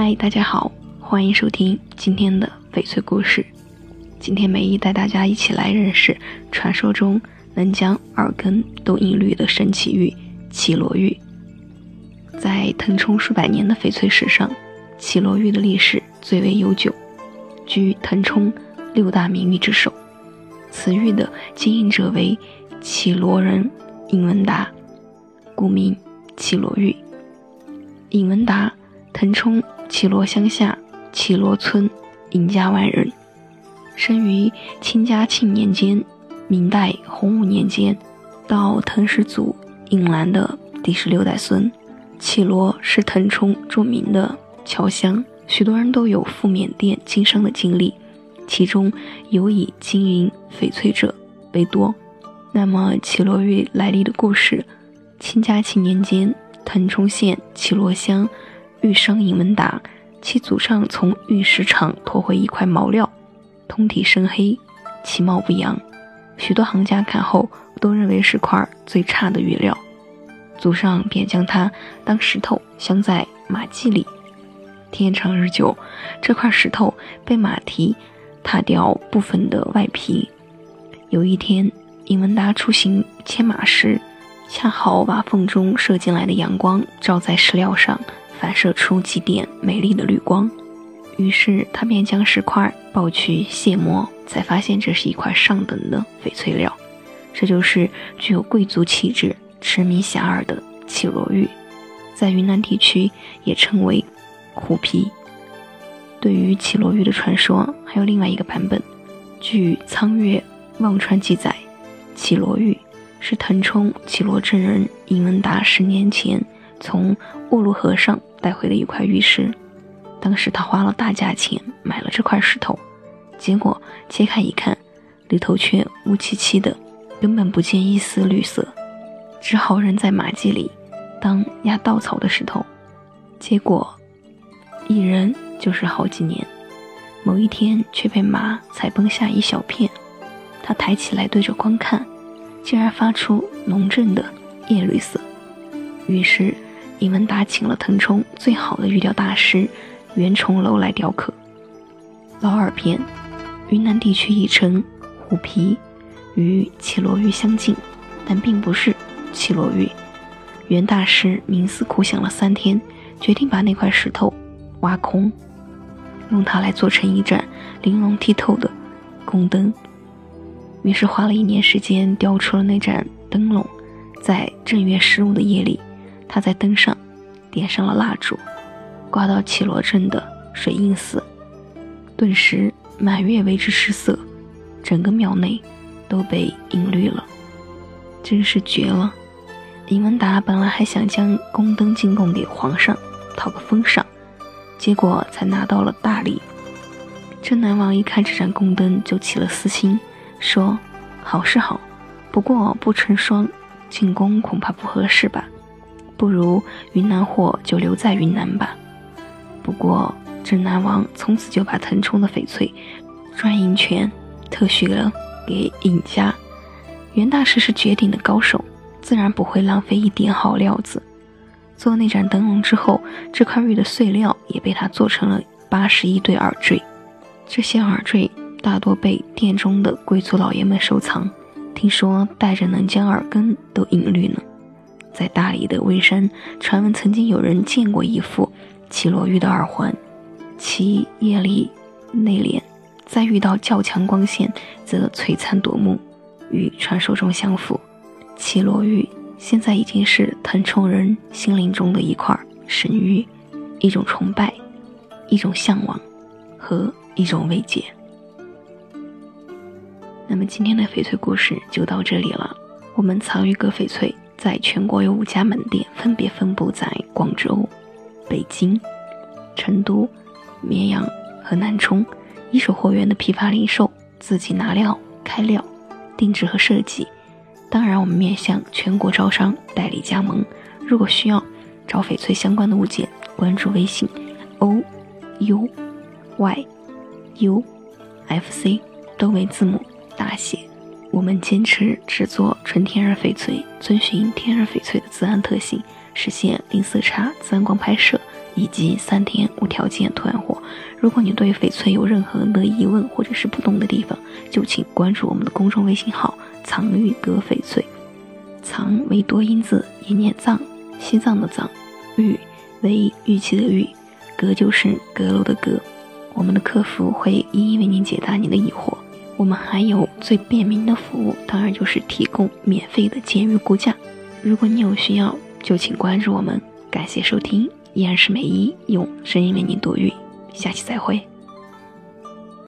嗨，大家好，欢迎收听今天的翡翠故事。今天梅姨带大家一起来认识传说中能将耳根都隐绿的神奇玉——绮罗玉。在腾冲数百年的翡翠史上，绮罗玉的历史最为悠久，居腾冲六大名玉之首。此玉的经营者为绮罗人尹文达，故名绮罗玉。尹文达，腾冲绮罗乡下绮罗村尹家湾人，生于清嘉庆年间，明代洪武年间，到腾氏祖尹兰的第十六代孙。绮罗是腾冲著名的侨乡，许多人都有赴缅甸经商的经历，其中有以经营翡翠者为多。那么绮罗玉来历的故事，清嘉庆年间。腾冲县绮罗乡玉商尹文达，其祖上从玉石场拖回一块毛料，通体深黑，其貌不扬。许多行家看后都认为是块最差的玉料，祖上便将它当石头镶在马迹里。天长日久，这块石头被马蹄踏掉部分的外皮。有一天，尹文达出行牵马时。恰好把缝中射进来的阳光照在石料上，反射出几点美丽的绿光。于是他便将石块抱去卸磨，才发现这是一块上等的翡翠料。这就是具有贵族气质、驰名遐迩的绮罗玉，在云南地区也称为虎皮。对于绮罗玉的传说，还有另外一个版本。据《苍月忘川》记载，绮罗玉。是腾冲绮罗镇人尹文达十年前从卧鹿河上带回的一块玉石。当时他花了大价钱买了这块石头，结果揭开一看，里头却乌漆漆的，根本不见一丝绿色，只好扔在马厩里当压稻草的石头。结果一扔就是好几年，某一天却被马踩崩下一小片。他抬起来对着光看。竟然发出浓正的叶绿色，于是尹文达请了腾冲最好的玉雕大师袁崇楼来雕刻。老二片，云南地区亦称虎皮，与绮罗玉相近，但并不是绮罗玉。袁大师冥思苦想了三天，决定把那块石头挖空，用它来做成一盏玲珑剔透的宫灯。于是花了一年时间雕出了那盏灯笼，在正月十五的夜里，他在灯上点上了蜡烛，挂到绮罗镇的水印寺，顿时满月为之失色，整个庙内都被隐绿了，真是绝了。李文达本来还想将宫灯进贡给皇上，讨个封赏，结果才拿到了大礼。镇南王一看这盏宫灯，就起了私心。说：“好是好，不过不成双进宫恐怕不合适吧？不如云南货就留在云南吧。不过镇南王从此就把腾冲的翡翠专营权特许了给尹家。袁大师是绝顶的高手，自然不会浪费一点好料子。做那盏灯笼之后，这块玉的碎料也被他做成了八十一对耳坠。这些耳坠。”大多被殿中的贵族老爷们收藏，听说戴着能将耳根都隐绿呢。在大理的微山，传闻曾经有人见过一副绮罗玉的耳环，其艳丽内敛，在遇到较强光线则璀璨夺目，与传说中相符。绮罗玉现在已经是腾冲人心灵中的一块神玉，一种崇拜，一种向往，和一种慰藉。那么今天的翡翠故事就到这里了。我们藏玉阁翡翠在全国有五家门店，分别分布在广州、北京、成都、绵阳和南充，一手货源的批发零售，自己拿料、开料、定制和设计。当然，我们面向全国招商代理加盟。如果需要找翡翠相关的物件，关注微信 o u y u f c 都为字母。大写，我们坚持制作纯天然翡翠，遵循天然翡翠的自然特性，实现零色差、自然光拍摄、以及三天无条件退换货。如果你对翡翠有任何的疑问或者是不懂的地方，就请关注我们的公众微信号“藏玉阁翡翠”。藏为多音字，也念藏，西藏的藏；玉为玉器的玉，阁就是阁楼的阁。我们的客服会一一为您解答您的疑惑。我们还有最便民的服务，当然就是提供免费的监狱估价。如果你有需要，就请关注我们。感谢收听，依然是美一用声音为您读语，下期再会。